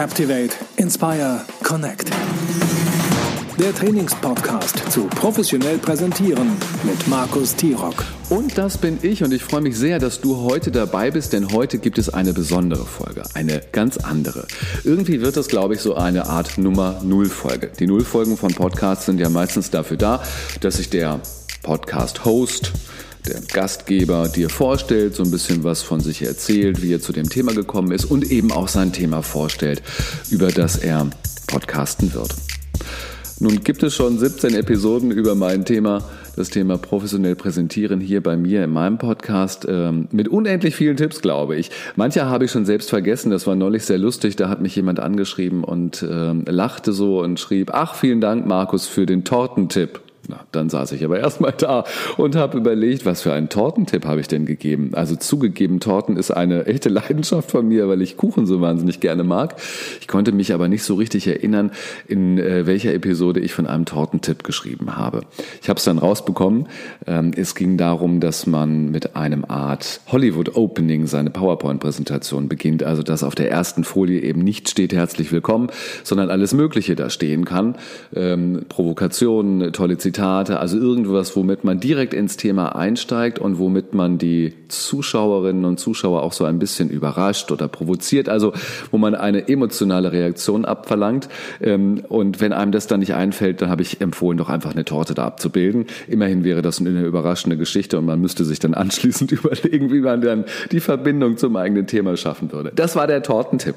Captivate, Inspire, Connect. Der Trainingspodcast zu professionell präsentieren mit Markus Tirock. Und das bin ich und ich freue mich sehr, dass du heute dabei bist, denn heute gibt es eine besondere Folge, eine ganz andere. Irgendwie wird das, glaube ich, so eine Art Nummer Null Folge. Die Nullfolgen von Podcasts sind ja meistens dafür da, dass sich der Podcast-Host der Gastgeber dir vorstellt, so ein bisschen was von sich erzählt, wie er zu dem Thema gekommen ist und eben auch sein Thema vorstellt, über das er podcasten wird. Nun gibt es schon 17 Episoden über mein Thema, das Thema professionell präsentieren hier bei mir in meinem Podcast ähm, mit unendlich vielen Tipps, glaube ich. Manche habe ich schon selbst vergessen, das war neulich sehr lustig, da hat mich jemand angeschrieben und ähm, lachte so und schrieb, ach vielen Dank Markus für den Tortentipp. Na, dann saß ich aber erstmal da und habe überlegt, was für einen Tortentipp habe ich denn gegeben. Also zugegeben, Torten ist eine echte Leidenschaft von mir, weil ich Kuchen so wahnsinnig gerne mag. Ich konnte mich aber nicht so richtig erinnern, in äh, welcher Episode ich von einem Tortentipp geschrieben habe. Ich habe es dann rausbekommen. Ähm, es ging darum, dass man mit einem Art Hollywood Opening seine PowerPoint-Präsentation beginnt. Also dass auf der ersten Folie eben nicht steht herzlich willkommen, sondern alles Mögliche da stehen kann. Ähm, Provokationen, tolle Zitate Zitate, also irgendwas, womit man direkt ins Thema einsteigt und womit man die Zuschauerinnen und Zuschauer auch so ein bisschen überrascht oder provoziert, also wo man eine emotionale Reaktion abverlangt. Ähm, und wenn einem das dann nicht einfällt, dann habe ich empfohlen, doch einfach eine Torte da abzubilden. Immerhin wäre das eine überraschende Geschichte und man müsste sich dann anschließend überlegen, wie man dann die Verbindung zum eigenen Thema schaffen würde. Das war der Tortentipp.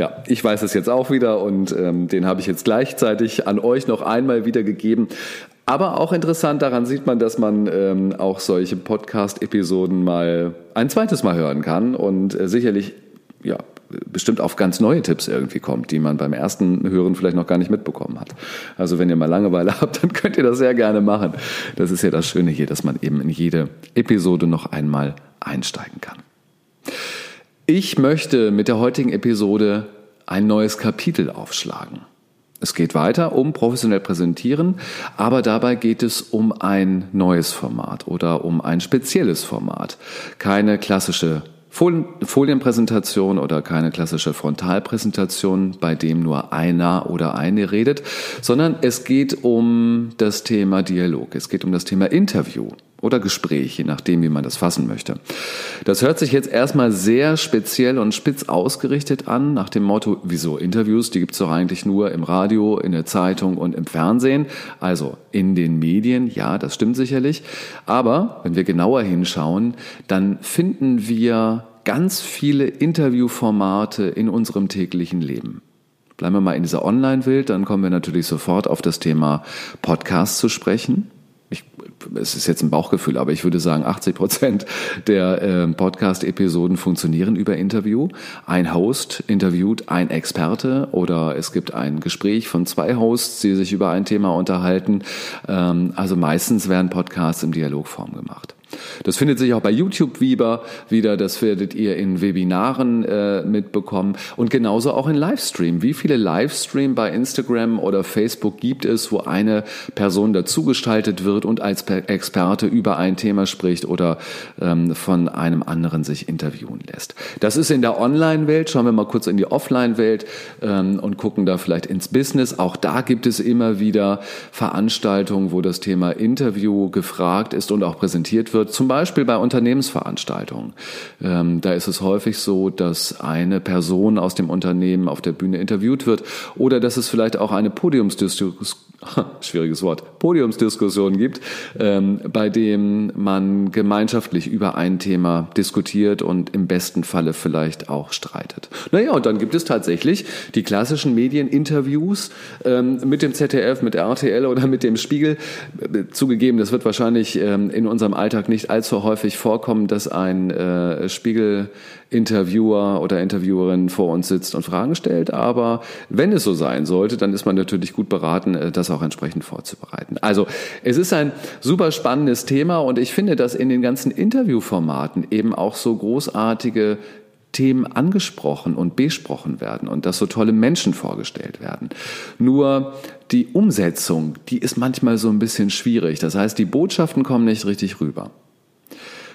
Ja, ich weiß es jetzt auch wieder und ähm, den habe ich jetzt gleichzeitig an euch noch einmal wiedergegeben. Aber auch interessant, daran sieht man, dass man ähm, auch solche Podcast-Episoden mal ein zweites Mal hören kann und äh, sicherlich, ja, bestimmt auf ganz neue Tipps irgendwie kommt, die man beim ersten Hören vielleicht noch gar nicht mitbekommen hat. Also wenn ihr mal Langeweile habt, dann könnt ihr das sehr gerne machen. Das ist ja das Schöne hier, dass man eben in jede Episode noch einmal einsteigen kann. Ich möchte mit der heutigen Episode ein neues Kapitel aufschlagen. Es geht weiter um professionell präsentieren, aber dabei geht es um ein neues Format oder um ein spezielles Format. Keine klassische Folienpräsentation oder keine klassische Frontalpräsentation, bei dem nur einer oder eine redet, sondern es geht um das Thema Dialog, es geht um das Thema Interview oder Gespräch, je nachdem, wie man das fassen möchte. Das hört sich jetzt erstmal sehr speziell und spitz ausgerichtet an, nach dem Motto, wieso Interviews, die gibt es doch eigentlich nur im Radio, in der Zeitung und im Fernsehen, also in den Medien, ja, das stimmt sicherlich. Aber wenn wir genauer hinschauen, dann finden wir ganz viele Interviewformate in unserem täglichen Leben. Bleiben wir mal in dieser Online-Welt, dann kommen wir natürlich sofort auf das Thema Podcast zu sprechen ich, es ist jetzt ein Bauchgefühl, aber ich würde sagen, 80 Prozent der äh, Podcast-Episoden funktionieren über Interview. Ein Host interviewt ein Experte oder es gibt ein Gespräch von zwei Hosts, die sich über ein Thema unterhalten. Ähm, also meistens werden Podcasts im Dialogform gemacht. Das findet sich auch bei YouTube wieder, das werdet ihr in Webinaren äh, mitbekommen und genauso auch in Livestream. Wie viele Livestream bei Instagram oder Facebook gibt es, wo eine Person dazugestaltet wird und als Experte über ein Thema spricht oder ähm, von einem anderen sich interviewen lässt? Das ist in der Online-Welt. Schauen wir mal kurz in die Offline-Welt ähm, und gucken da vielleicht ins Business. Auch da gibt es immer wieder Veranstaltungen, wo das Thema Interview gefragt ist und auch präsentiert wird zum Beispiel bei Unternehmensveranstaltungen. Ähm, da ist es häufig so, dass eine Person aus dem Unternehmen auf der Bühne interviewt wird oder dass es vielleicht auch eine Podiumsdiskussion schwieriges Wort, Podiumsdiskussion gibt, ähm, bei dem man gemeinschaftlich über ein Thema diskutiert und im besten Falle vielleicht auch streitet. Naja, und dann gibt es tatsächlich die klassischen Medieninterviews ähm, mit dem ZDF, mit RTL oder mit dem Spiegel. Zugegeben, das wird wahrscheinlich ähm, in unserem Alltag nicht allzu häufig vorkommen, dass ein äh, Spiegel Interviewer oder Interviewerin vor uns sitzt und Fragen stellt. Aber wenn es so sein sollte, dann ist man natürlich gut beraten, äh, das auch entsprechend vorzubereiten. Also es ist ein super spannendes Thema und ich finde, dass in den ganzen Interviewformaten eben auch so großartige Themen angesprochen und besprochen werden und dass so tolle Menschen vorgestellt werden. Nur die Umsetzung, die ist manchmal so ein bisschen schwierig. Das heißt, die Botschaften kommen nicht richtig rüber.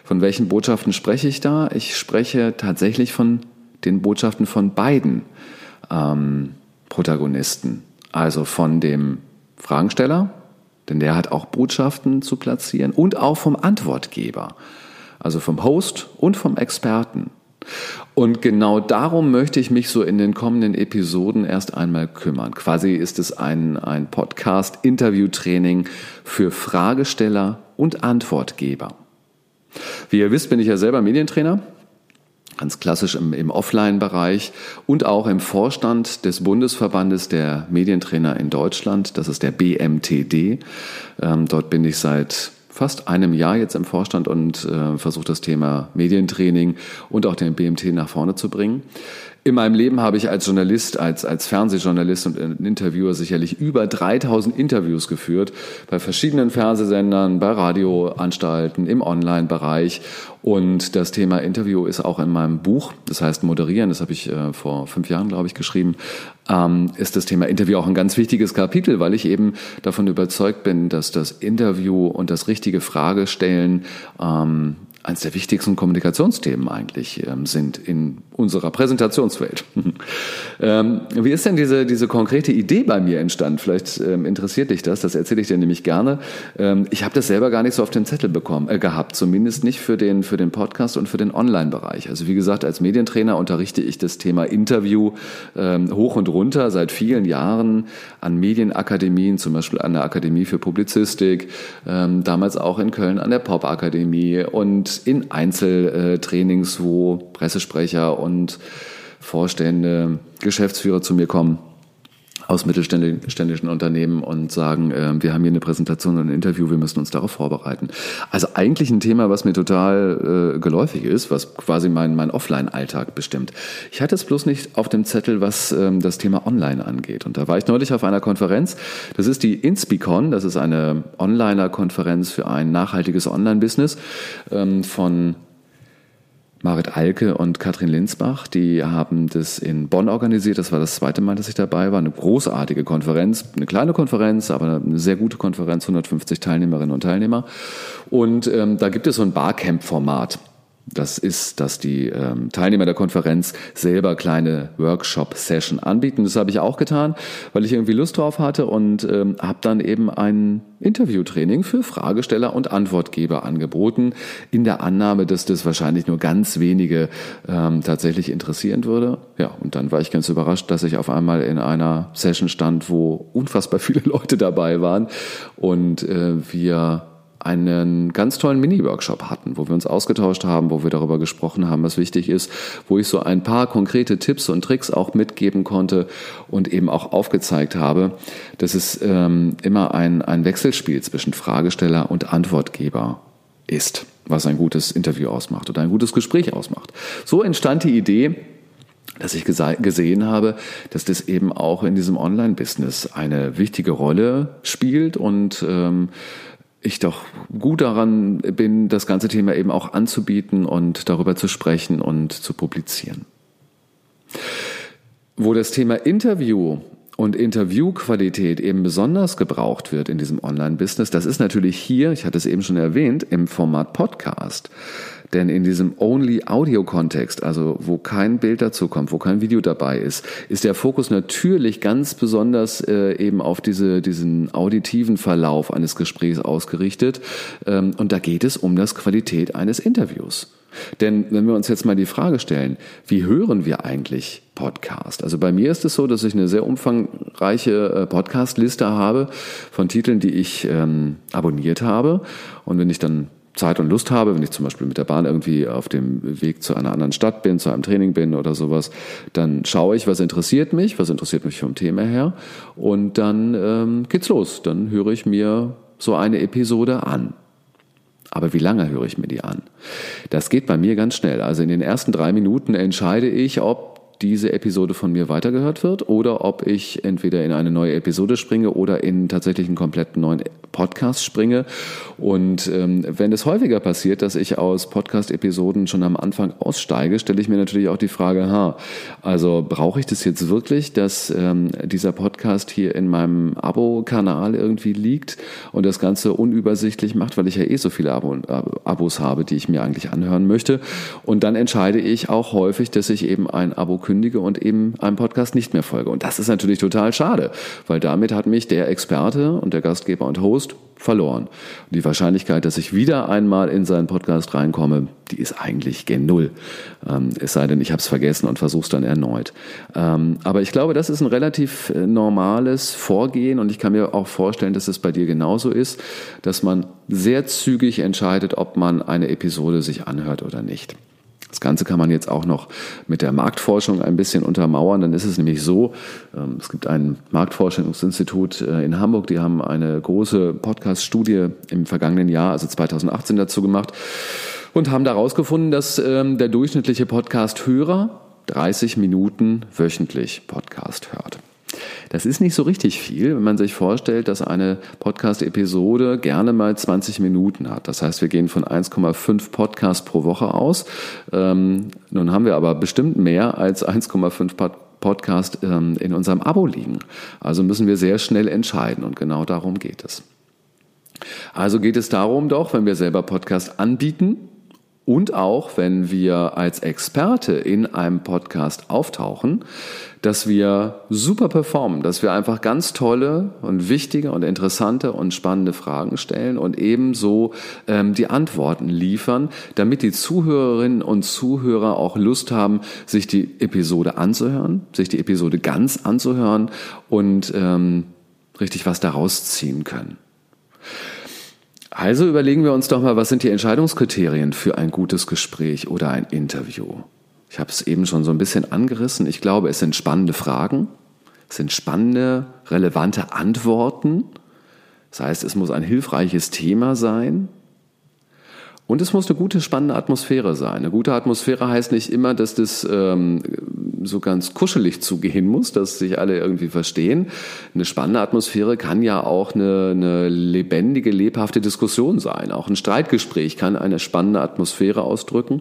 Von welchen Botschaften spreche ich da? Ich spreche tatsächlich von den Botschaften von beiden. ähm, Protagonisten. Also von dem Fragensteller, denn der hat auch Botschaften zu platzieren, und auch vom Antwortgeber, also vom Host und vom Experten. Und genau darum möchte ich mich so in den kommenden Episoden erst einmal kümmern. Quasi ist es ein, ein Podcast-Interview-Training für Fragesteller und Antwortgeber. Wie ihr wisst, bin ich ja selber Medientrainer ganz klassisch im, im Offline-Bereich und auch im Vorstand des Bundesverbandes der Medientrainer in Deutschland. Das ist der BMTD. Ähm, dort bin ich seit fast einem Jahr jetzt im Vorstand und äh, versuche das Thema Medientraining und auch den BMT nach vorne zu bringen. In meinem Leben habe ich als Journalist, als, als Fernsehjournalist und Interviewer sicherlich über 3000 Interviews geführt bei verschiedenen Fernsehsendern, bei Radioanstalten, im Online-Bereich. Und das Thema Interview ist auch in meinem Buch, das heißt Moderieren, das habe ich äh, vor fünf Jahren, glaube ich, geschrieben, ähm, ist das Thema Interview auch ein ganz wichtiges Kapitel, weil ich eben davon überzeugt bin, dass das Interview und das richtige Fragestellen ähm, eines der wichtigsten Kommunikationsthemen eigentlich ähm, sind in unserer Präsentationswelt. ähm, wie ist denn diese, diese konkrete Idee bei mir entstanden? Vielleicht ähm, interessiert dich das, das erzähle ich dir nämlich gerne. Ähm, ich habe das selber gar nicht so auf den Zettel bekommen, äh, gehabt, zumindest nicht für den, für den Podcast und für den Online-Bereich. Also wie gesagt, als Medientrainer unterrichte ich das Thema Interview ähm, hoch und runter seit vielen Jahren an Medienakademien, zum Beispiel an der Akademie für Publizistik, ähm, damals auch in Köln an der Pop-Akademie und in Einzeltrainings, wo Pressesprecher und Vorstände, Geschäftsführer zu mir kommen aus mittelständischen Unternehmen und sagen, äh, wir haben hier eine Präsentation und ein Interview, wir müssen uns darauf vorbereiten. Also eigentlich ein Thema, was mir total äh, geläufig ist, was quasi mein, mein Offline-Alltag bestimmt. Ich hatte es bloß nicht auf dem Zettel, was ähm, das Thema Online angeht. Und da war ich neulich auf einer Konferenz. Das ist die Inspicon, das ist eine Onliner-Konferenz für ein nachhaltiges Online-Business ähm, von Marit Alke und Katrin Linsbach, die haben das in Bonn organisiert. Das war das zweite Mal, dass ich dabei war. Eine großartige Konferenz, eine kleine Konferenz, aber eine sehr gute Konferenz, 150 Teilnehmerinnen und Teilnehmer. Und ähm, da gibt es so ein Barcamp-Format. Das ist, dass die ähm, Teilnehmer der Konferenz selber kleine Workshop-Session anbieten. Das habe ich auch getan, weil ich irgendwie Lust drauf hatte und ähm, habe dann eben ein Interviewtraining für Fragesteller und Antwortgeber angeboten, in der Annahme, dass das wahrscheinlich nur ganz wenige ähm, tatsächlich interessieren würde. Ja, und dann war ich ganz überrascht, dass ich auf einmal in einer Session stand, wo unfassbar viele Leute dabei waren und äh, wir einen ganz tollen Mini-Workshop hatten, wo wir uns ausgetauscht haben, wo wir darüber gesprochen haben, was wichtig ist, wo ich so ein paar konkrete Tipps und Tricks auch mitgeben konnte und eben auch aufgezeigt habe, dass es ähm, immer ein, ein Wechselspiel zwischen Fragesteller und Antwortgeber ist, was ein gutes Interview ausmacht oder ein gutes Gespräch ausmacht. So entstand die Idee, dass ich gesehen habe, dass das eben auch in diesem Online-Business eine wichtige Rolle spielt und ähm, ich doch gut daran bin, das ganze Thema eben auch anzubieten und darüber zu sprechen und zu publizieren. Wo das Thema Interview und Interviewqualität eben besonders gebraucht wird in diesem Online-Business, das ist natürlich hier, ich hatte es eben schon erwähnt, im Format Podcast. Denn in diesem Only-Audio-Kontext, also wo kein Bild dazu kommt, wo kein Video dabei ist, ist der Fokus natürlich ganz besonders äh, eben auf diese, diesen auditiven Verlauf eines Gesprächs ausgerichtet. Ähm, und da geht es um das Qualität eines Interviews. Denn wenn wir uns jetzt mal die Frage stellen, wie hören wir eigentlich Podcast? Also bei mir ist es so, dass ich eine sehr umfangreiche äh, Podcast-Liste habe von Titeln, die ich ähm, abonniert habe. Und wenn ich dann Zeit und Lust habe, wenn ich zum Beispiel mit der Bahn irgendwie auf dem Weg zu einer anderen Stadt bin, zu einem Training bin oder sowas, dann schaue ich, was interessiert mich, was interessiert mich vom Thema her und dann ähm, geht's los. Dann höre ich mir so eine Episode an. Aber wie lange höre ich mir die an? Das geht bei mir ganz schnell. Also in den ersten drei Minuten entscheide ich, ob diese Episode von mir weitergehört wird oder ob ich entweder in eine neue Episode springe oder in tatsächlich einen kompletten neuen Podcast springe. Und ähm, wenn es häufiger passiert, dass ich aus Podcast-Episoden schon am Anfang aussteige, stelle ich mir natürlich auch die Frage, ha, also brauche ich das jetzt wirklich, dass ähm, dieser Podcast hier in meinem Abo-Kanal irgendwie liegt und das Ganze unübersichtlich macht, weil ich ja eh so viele Abo Abos habe, die ich mir eigentlich anhören möchte. Und dann entscheide ich auch häufig, dass ich eben ein Abo kündige und eben einem Podcast nicht mehr folge. Und das ist natürlich total schade, weil damit hat mich der Experte und der Gastgeber und Host verloren. Die Wahrscheinlichkeit, dass ich wieder einmal in seinen Podcast reinkomme, die ist eigentlich gen Null. Ähm, es sei denn, ich habe es vergessen und versuche es dann erneut. Ähm, aber ich glaube, das ist ein relativ äh, normales Vorgehen und ich kann mir auch vorstellen, dass es bei dir genauso ist, dass man sehr zügig entscheidet, ob man eine Episode sich anhört oder nicht. Das Ganze kann man jetzt auch noch mit der Marktforschung ein bisschen untermauern. Dann ist es nämlich so, ähm, es gibt ein Marktforschungsinstitut äh, in Hamburg, die haben eine große Podcast-Studie im vergangenen Jahr, also 2018 dazu gemacht und haben da herausgefunden, dass ähm, der durchschnittliche Podcast-Hörer 30 Minuten wöchentlich Podcast hört. Das ist nicht so richtig viel, wenn man sich vorstellt, dass eine Podcast-Episode gerne mal 20 Minuten hat. Das heißt, wir gehen von 1,5 Podcasts pro Woche aus. Ähm, nun haben wir aber bestimmt mehr als 1,5 Podcast ähm, in unserem Abo liegen. Also müssen wir sehr schnell entscheiden und genau darum geht es. Also geht es darum doch, wenn wir selber Podcast anbieten, und auch wenn wir als Experte in einem Podcast auftauchen, dass wir super performen, dass wir einfach ganz tolle und wichtige und interessante und spannende Fragen stellen und ebenso ähm, die Antworten liefern, damit die Zuhörerinnen und Zuhörer auch Lust haben, sich die Episode anzuhören, sich die Episode ganz anzuhören und ähm, richtig was daraus ziehen können. Also überlegen wir uns doch mal, was sind die Entscheidungskriterien für ein gutes Gespräch oder ein Interview? Ich habe es eben schon so ein bisschen angerissen. Ich glaube, es sind spannende Fragen, es sind spannende, relevante Antworten. Das heißt, es muss ein hilfreiches Thema sein. Und es muss eine gute, spannende Atmosphäre sein. Eine gute Atmosphäre heißt nicht immer, dass das ähm, so ganz kuschelig zugehen muss, dass sich alle irgendwie verstehen. Eine spannende Atmosphäre kann ja auch eine, eine lebendige, lebhafte Diskussion sein. Auch ein Streitgespräch kann eine spannende Atmosphäre ausdrücken.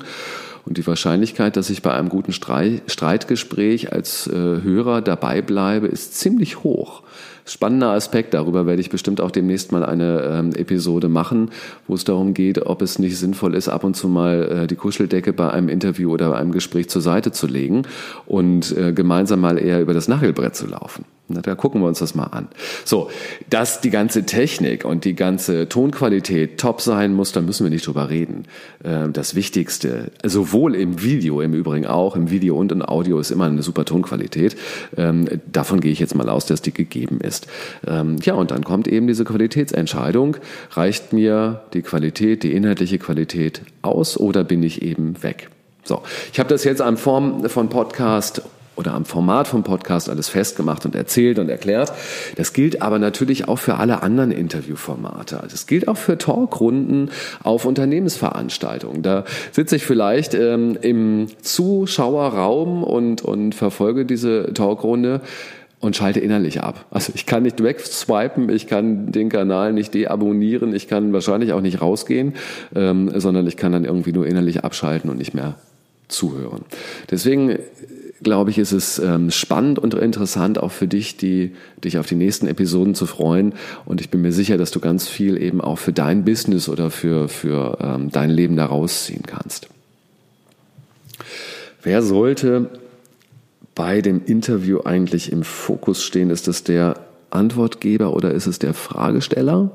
Und die Wahrscheinlichkeit, dass ich bei einem guten Streitgespräch als äh, Hörer dabei bleibe, ist ziemlich hoch spannender Aspekt. Darüber werde ich bestimmt auch demnächst mal eine ähm, Episode machen, wo es darum geht, ob es nicht sinnvoll ist, ab und zu mal äh, die Kuscheldecke bei einem Interview oder einem Gespräch zur Seite zu legen und äh, gemeinsam mal eher über das Nachgelbrett zu laufen. Da gucken wir uns das mal an. So, dass die ganze Technik und die ganze Tonqualität top sein muss, da müssen wir nicht drüber reden. Ähm, das Wichtigste, sowohl im Video, im Übrigen auch, im Video und im Audio ist immer eine super Tonqualität. Ähm, davon gehe ich jetzt mal aus, dass die gegeben ist. Ähm, ja, und dann kommt eben diese Qualitätsentscheidung. Reicht mir die Qualität, die inhaltliche Qualität aus oder bin ich eben weg? So, ich habe das jetzt an Form von Podcast oder am Format vom Podcast alles festgemacht und erzählt und erklärt. Das gilt aber natürlich auch für alle anderen Interviewformate. Das gilt auch für Talkrunden auf Unternehmensveranstaltungen. Da sitze ich vielleicht ähm, im Zuschauerraum und, und verfolge diese Talkrunde und schalte innerlich ab. Also ich kann nicht wegswipen, ich kann den Kanal nicht deabonnieren, ich kann wahrscheinlich auch nicht rausgehen, ähm, sondern ich kann dann irgendwie nur innerlich abschalten und nicht mehr zuhören. Deswegen glaube ich, ist es ähm, spannend und interessant auch für dich, die, dich auf die nächsten Episoden zu freuen. Und ich bin mir sicher, dass du ganz viel eben auch für dein Business oder für, für ähm, dein Leben da rausziehen kannst. Wer sollte bei dem Interview eigentlich im Fokus stehen? Ist es der Antwortgeber oder ist es der Fragesteller?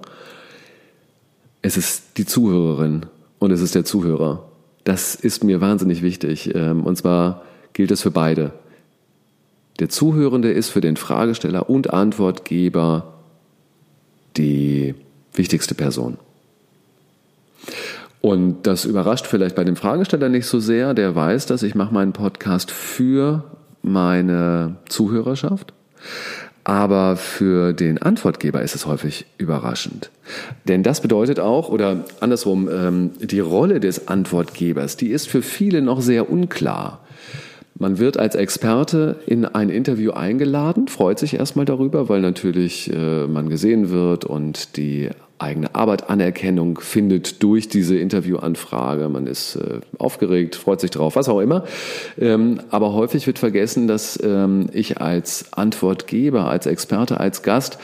Es ist die Zuhörerin und es ist der Zuhörer. Das ist mir wahnsinnig wichtig. Ähm, und zwar gilt es für beide. Der Zuhörende ist für den Fragesteller und Antwortgeber die wichtigste Person. Und das überrascht vielleicht bei dem Fragesteller nicht so sehr. Der weiß, dass ich mache meinen Podcast für meine Zuhörerschaft. Aber für den Antwortgeber ist es häufig überraschend. Denn das bedeutet auch, oder andersrum, ähm, die Rolle des Antwortgebers, die ist für viele noch sehr unklar. Man wird als Experte in ein Interview eingeladen, freut sich erstmal darüber, weil natürlich äh, man gesehen wird und die eigene Arbeit Anerkennung findet durch diese Interviewanfrage. Man ist äh, aufgeregt, freut sich drauf, was auch immer. Ähm, aber häufig wird vergessen, dass ähm, ich als Antwortgeber, als Experte, als Gast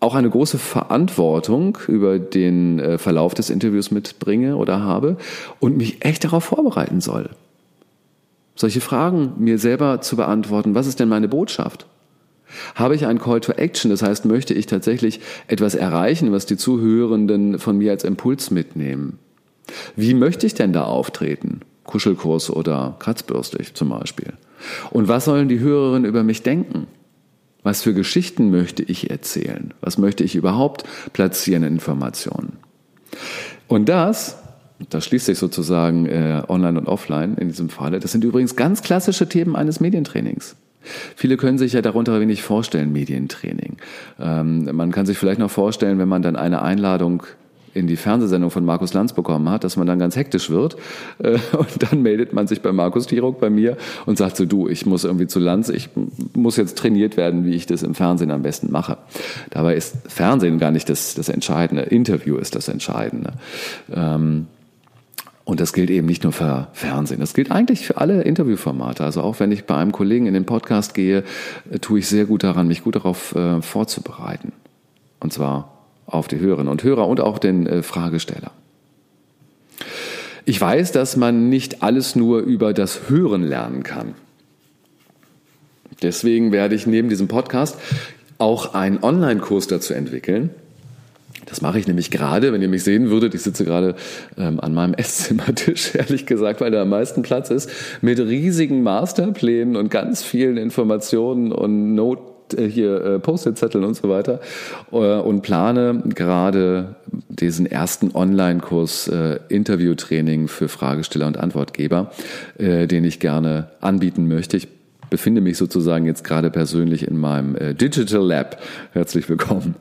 auch eine große Verantwortung über den äh, Verlauf des Interviews mitbringe oder habe und mich echt darauf vorbereiten soll. Solche Fragen mir selber zu beantworten, was ist denn meine Botschaft? Habe ich ein Call to Action, das heißt, möchte ich tatsächlich etwas erreichen, was die Zuhörenden von mir als Impuls mitnehmen? Wie möchte ich denn da auftreten? Kuschelkurs oder kratzbürstig zum Beispiel. Und was sollen die Hörerinnen über mich denken? Was für Geschichten möchte ich erzählen? Was möchte ich überhaupt platzieren in Informationen? Und das, das schließt sich sozusagen äh, online und offline in diesem Falle, das sind übrigens ganz klassische Themen eines Medientrainings. Viele können sich ja darunter wenig vorstellen, Medientraining. Ähm, man kann sich vielleicht noch vorstellen, wenn man dann eine Einladung in die Fernsehsendung von Markus Lanz bekommen hat, dass man dann ganz hektisch wird. Äh, und dann meldet man sich bei Markus Tirok bei mir und sagt so, du, ich muss irgendwie zu Lanz, ich muss jetzt trainiert werden, wie ich das im Fernsehen am besten mache. Dabei ist Fernsehen gar nicht das, das Entscheidende. Interview ist das Entscheidende. Ähm, und das gilt eben nicht nur für Fernsehen, das gilt eigentlich für alle Interviewformate. Also auch wenn ich bei einem Kollegen in den Podcast gehe, äh, tue ich sehr gut daran, mich gut darauf äh, vorzubereiten. Und zwar auf die Hörerinnen und Hörer und auch den äh, Fragesteller. Ich weiß, dass man nicht alles nur über das Hören lernen kann. Deswegen werde ich neben diesem Podcast auch einen Online-Kurs dazu entwickeln. Das mache ich nämlich gerade, wenn ihr mich sehen würdet. Ich sitze gerade ähm, an meinem Esszimmertisch, ehrlich gesagt, weil da am meisten Platz ist, mit riesigen Masterplänen und ganz vielen Informationen und Noten äh, hier äh, Post-it-Zetteln und so weiter äh, und plane gerade diesen ersten Online-Kurs äh, Interviewtraining für Fragesteller und Antwortgeber, äh, den ich gerne anbieten möchte. Ich befinde mich sozusagen jetzt gerade persönlich in meinem äh, Digital Lab. Herzlich willkommen.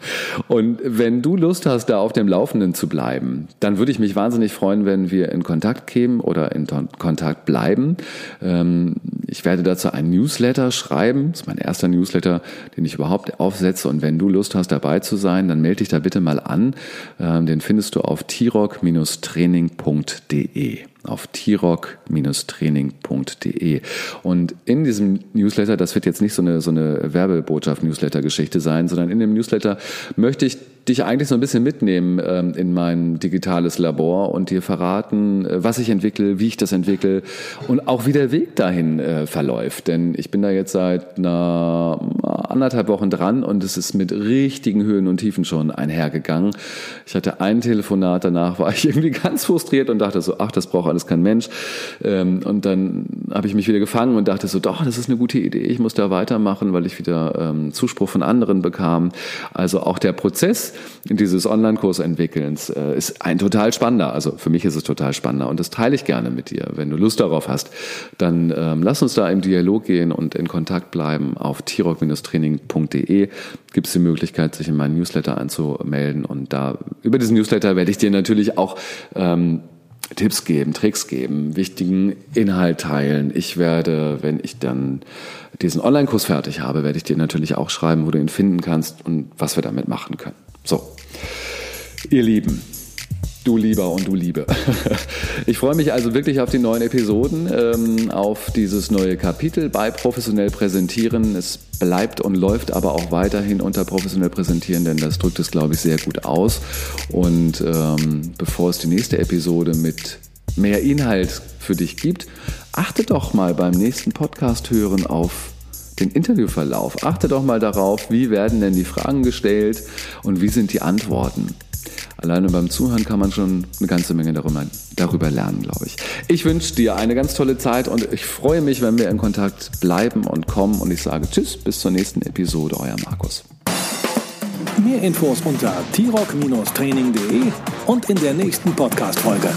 Und wenn du Lust hast, da auf dem Laufenden zu bleiben, dann würde ich mich wahnsinnig freuen, wenn wir in Kontakt kämen oder in Kontakt bleiben. Ich werde dazu einen Newsletter schreiben. Das ist mein erster Newsletter, den ich überhaupt aufsetze. Und wenn du Lust hast, dabei zu sein, dann melde dich da bitte mal an. Ähm, den findest du auf tirock-training.de auf tirock-training.de. Und in diesem Newsletter, das wird jetzt nicht so eine, so eine Werbebotschaft-Newsletter-Geschichte sein, sondern in dem Newsletter möchte ich dich eigentlich so ein bisschen mitnehmen ähm, in mein digitales Labor und dir verraten, äh, was ich entwickle, wie ich das entwickle und auch wie der Weg dahin äh, verläuft. Denn ich bin da jetzt seit einer, anderthalb Wochen dran und es ist mit richtigen Höhen und Tiefen schon einhergegangen. Ich hatte ein Telefonat, danach war ich irgendwie ganz frustriert und dachte so, ach, das braucht alles kein Mensch. Ähm, und dann habe ich mich wieder gefangen und dachte so, doch, das ist eine gute Idee, ich muss da weitermachen, weil ich wieder ähm, Zuspruch von anderen bekam. Also auch der Prozess dieses Online-Kurs entwickelns äh, ist ein total spannender. Also für mich ist es total spannender und das teile ich gerne mit dir. Wenn du Lust darauf hast, dann ähm, lass uns da im Dialog gehen und in Kontakt bleiben. Auf t-rock-training.de gibt es die Möglichkeit, sich in meinen Newsletter anzumelden und da über diesen Newsletter werde ich dir natürlich auch ähm, Tipps geben, Tricks geben, wichtigen Inhalt teilen. Ich werde, wenn ich dann diesen Online-Kurs fertig habe, werde ich dir natürlich auch schreiben, wo du ihn finden kannst und was wir damit machen können. So, ihr Lieben, du Lieber und du Liebe. Ich freue mich also wirklich auf die neuen Episoden, ähm, auf dieses neue Kapitel bei Professionell Präsentieren. Es bleibt und läuft aber auch weiterhin unter Professionell Präsentieren, denn das drückt es, glaube ich, sehr gut aus. Und ähm, bevor es die nächste Episode mit mehr Inhalt für dich gibt, achte doch mal beim nächsten Podcast hören auf den Interviewverlauf. Achte doch mal darauf, wie werden denn die Fragen gestellt und wie sind die Antworten. Alleine beim Zuhören kann man schon eine ganze Menge darüber, darüber lernen, glaube ich. Ich wünsche dir eine ganz tolle Zeit und ich freue mich, wenn wir in Kontakt bleiben und kommen. Und ich sage Tschüss, bis zur nächsten Episode, euer Markus. Mehr Infos unter t-rock-training.de und in der nächsten Podcast-Folge.